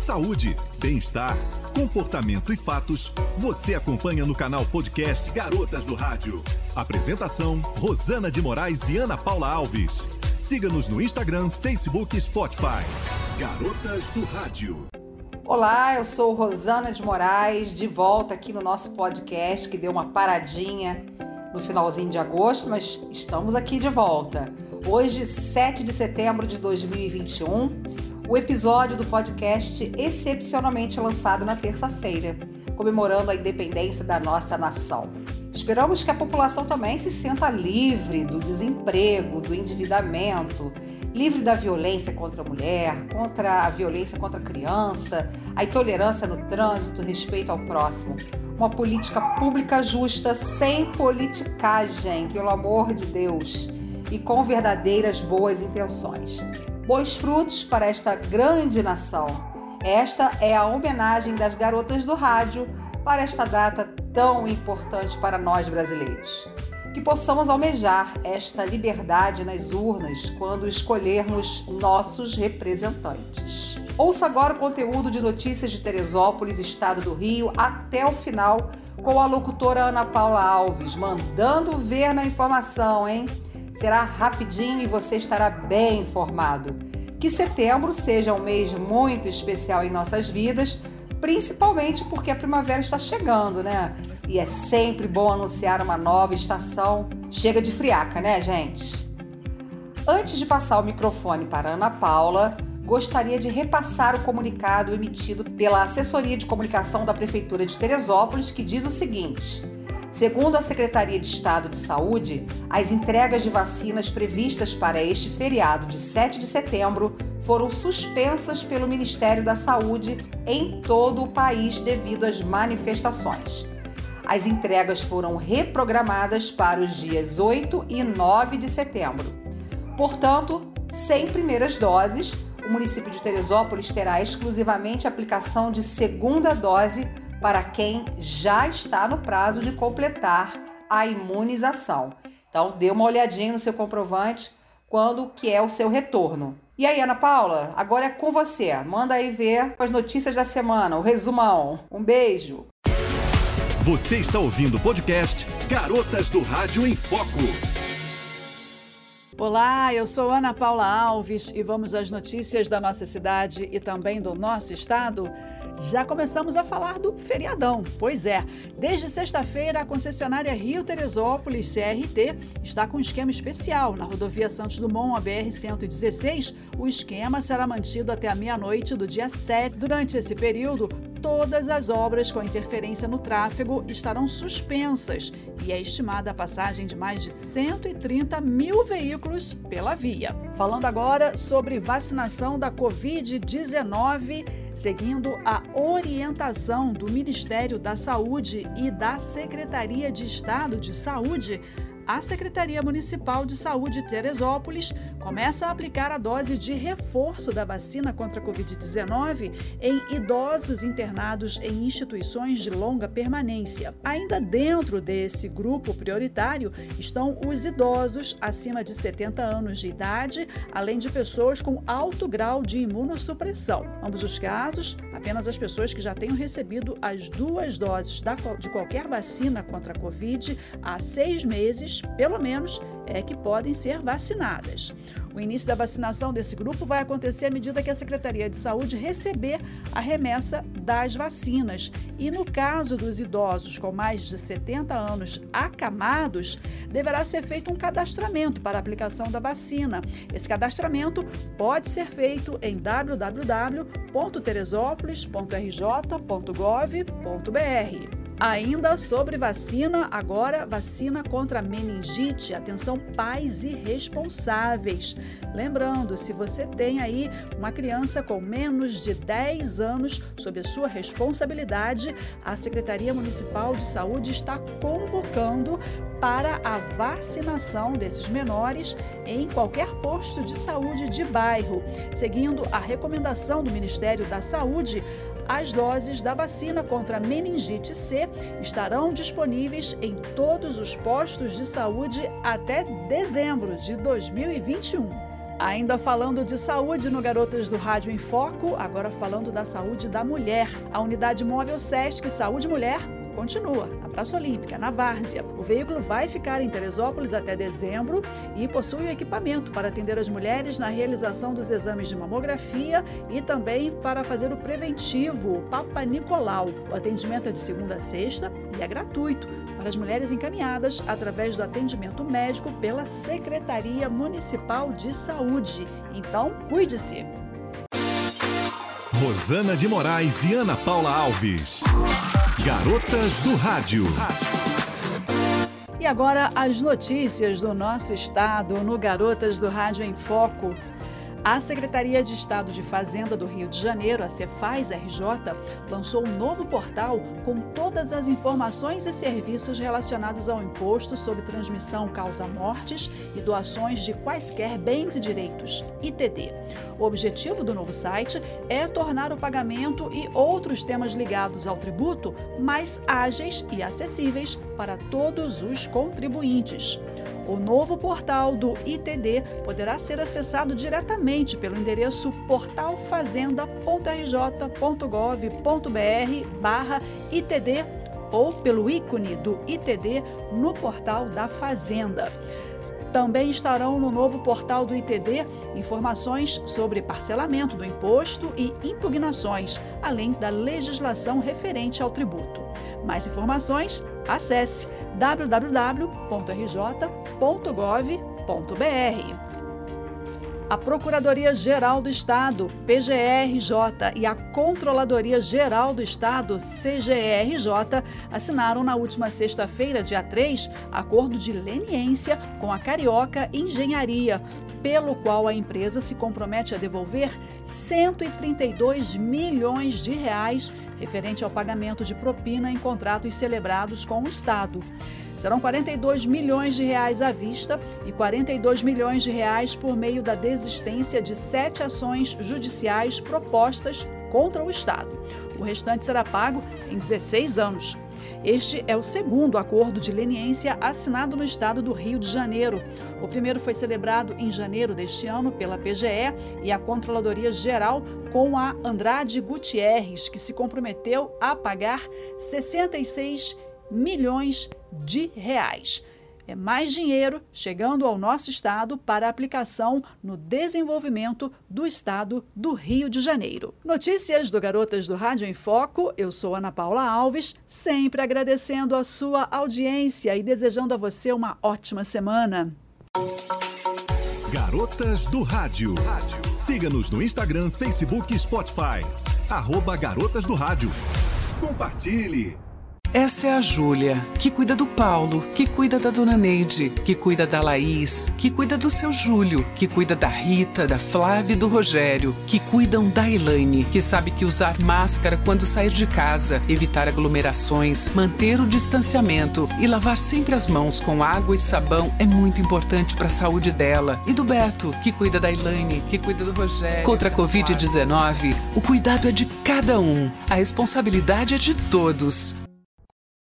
Saúde, bem-estar, comportamento e fatos, você acompanha no canal podcast Garotas do Rádio. Apresentação: Rosana de Moraes e Ana Paula Alves. Siga-nos no Instagram, Facebook e Spotify. Garotas do Rádio. Olá, eu sou Rosana de Moraes, de volta aqui no nosso podcast que deu uma paradinha no finalzinho de agosto, mas estamos aqui de volta. Hoje, 7 de setembro de 2021, o episódio do podcast excepcionalmente lançado na terça-feira, comemorando a independência da nossa nação. Esperamos que a população também se sinta livre do desemprego, do endividamento, livre da violência contra a mulher, contra a violência contra a criança, a intolerância no trânsito, respeito ao próximo. Uma política pública justa, sem politicagem, pelo amor de Deus, e com verdadeiras boas intenções bons frutos para esta grande nação. Esta é a homenagem das garotas do rádio para esta data tão importante para nós brasileiros. Que possamos almejar esta liberdade nas urnas quando escolhermos nossos representantes. Ouça agora o conteúdo de notícias de Teresópolis, estado do Rio, até o final, com a locutora Ana Paula Alves, mandando ver na informação, hein? Será rapidinho e você estará bem informado. Que setembro seja um mês muito especial em nossas vidas, principalmente porque a primavera está chegando, né? E é sempre bom anunciar uma nova estação. Chega de friaca, né, gente? Antes de passar o microfone para Ana Paula, gostaria de repassar o comunicado emitido pela Assessoria de Comunicação da Prefeitura de Teresópolis, que diz o seguinte: Segundo a Secretaria de Estado de Saúde, as entregas de vacinas previstas para este feriado de 7 de setembro foram suspensas pelo Ministério da Saúde em todo o país devido às manifestações. As entregas foram reprogramadas para os dias 8 e 9 de setembro. Portanto, sem primeiras doses, o município de Teresópolis terá exclusivamente aplicação de segunda dose para quem já está no prazo de completar a imunização. Então, dê uma olhadinha no seu comprovante quando que é o seu retorno. E aí, Ana Paula, agora é com você. Manda aí ver as notícias da semana, o resumão. Um beijo. Você está ouvindo o podcast Garotas do Rádio em Foco. Olá, eu sou Ana Paula Alves e vamos às notícias da nossa cidade e também do nosso estado já começamos a falar do feriadão. Pois é, desde sexta-feira, a concessionária Rio Teresópolis, CRT, está com um esquema especial. Na rodovia Santos Dumont, a BR-116, o esquema será mantido até a meia-noite do dia 7. Durante esse período, todas as obras com interferência no tráfego estarão suspensas e é estimada a passagem de mais de 130 mil veículos pela via. Falando agora sobre vacinação da Covid-19 seguindo a orientação do Ministério da Saúde e da Secretaria de Estado de Saúde, a Secretaria Municipal de Saúde de Teresópolis começa a aplicar a dose de reforço da vacina contra a Covid-19 em idosos internados em instituições de longa permanência. Ainda dentro desse grupo prioritário estão os idosos acima de 70 anos de idade, além de pessoas com alto grau de imunossupressão. Ambos os casos, apenas as pessoas que já tenham recebido as duas doses de qualquer vacina contra a Covid há seis meses pelo menos, é que podem ser vacinadas. O início da vacinação desse grupo vai acontecer à medida que a Secretaria de Saúde receber a remessa das vacinas. E no caso dos idosos com mais de 70 anos acamados, deverá ser feito um cadastramento para a aplicação da vacina. Esse cadastramento pode ser feito em www.teresópolis.rj.gov.br. Ainda sobre vacina, agora vacina contra meningite. Atenção, pais irresponsáveis. Lembrando, se você tem aí uma criança com menos de 10 anos sob a sua responsabilidade, a Secretaria Municipal de Saúde está convocando para a vacinação desses menores em qualquer posto de saúde de bairro, seguindo a recomendação do Ministério da Saúde as doses da vacina contra meningite C estarão disponíveis em todos os postos de saúde até dezembro de 2021. Ainda falando de saúde no Garotas do Rádio em Foco, agora falando da saúde da mulher. A unidade móvel SESC Saúde Mulher continua na Praça Olímpica, na Várzea. O veículo vai ficar em Teresópolis até dezembro e possui o equipamento para atender as mulheres na realização dos exames de mamografia e também para fazer o preventivo, o Papa Nicolau. O atendimento é de segunda a sexta e é gratuito para as mulheres encaminhadas através do atendimento médico pela Secretaria Municipal de Saúde. Então, cuide-se! Rosana de Moraes e Ana Paula Alves. Garotas do Rádio. E agora as notícias do nosso estado no Garotas do Rádio em Foco. A Secretaria de Estado de Fazenda do Rio de Janeiro, a Cefaz RJ, lançou um novo portal com todas as informações e serviços relacionados ao imposto sobre transmissão causa-mortes e doações de quaisquer bens e direitos, ITD. O objetivo do novo site é tornar o pagamento e outros temas ligados ao tributo mais ágeis e acessíveis para todos os contribuintes. O novo portal do ITD poderá ser acessado diretamente pelo endereço portalfazenda.rj.gov.br/itd ou pelo ícone do ITD no portal da Fazenda. Também estarão no novo portal do ITD informações sobre parcelamento do imposto e impugnações, além da legislação referente ao tributo. Mais informações, acesse www.rj.gov.br. A Procuradoria-Geral do Estado, PGRJ, e a Controladoria Geral do Estado, CGRJ, assinaram na última sexta-feira, dia 3, acordo de leniência com a Carioca Engenharia, pelo qual a empresa se compromete a devolver 132 milhões de reais referente ao pagamento de propina em contratos celebrados com o Estado. Serão 42 milhões de reais à vista e 42 milhões de reais por meio da desistência de sete ações judiciais propostas contra o Estado. O restante será pago em 16 anos. Este é o segundo acordo de leniência assinado no estado do Rio de Janeiro. O primeiro foi celebrado em janeiro deste ano pela PGE e a Controladoria Geral com a Andrade Gutierrez, que se comprometeu a pagar 66 milhões de reais. É mais dinheiro chegando ao nosso estado para aplicação no desenvolvimento do estado do Rio de Janeiro. Notícias do Garotas do Rádio em Foco. Eu sou Ana Paula Alves, sempre agradecendo a sua audiência e desejando a você uma ótima semana. Garotas do Rádio. Siga-nos no Instagram, Facebook e Spotify. Arroba Garotas do Rádio. Compartilhe. Essa é a Júlia, que cuida do Paulo, que cuida da dona Neide, que cuida da Laís, que cuida do seu Júlio, que cuida da Rita, da Flávia e do Rogério, que cuidam da Elaine, que sabe que usar máscara quando sair de casa, evitar aglomerações, manter o distanciamento e lavar sempre as mãos com água e sabão é muito importante para a saúde dela. E do Beto, que cuida da Elaine, que cuida do Rogério. Contra a Covid-19, o cuidado é de cada um, a responsabilidade é de todos.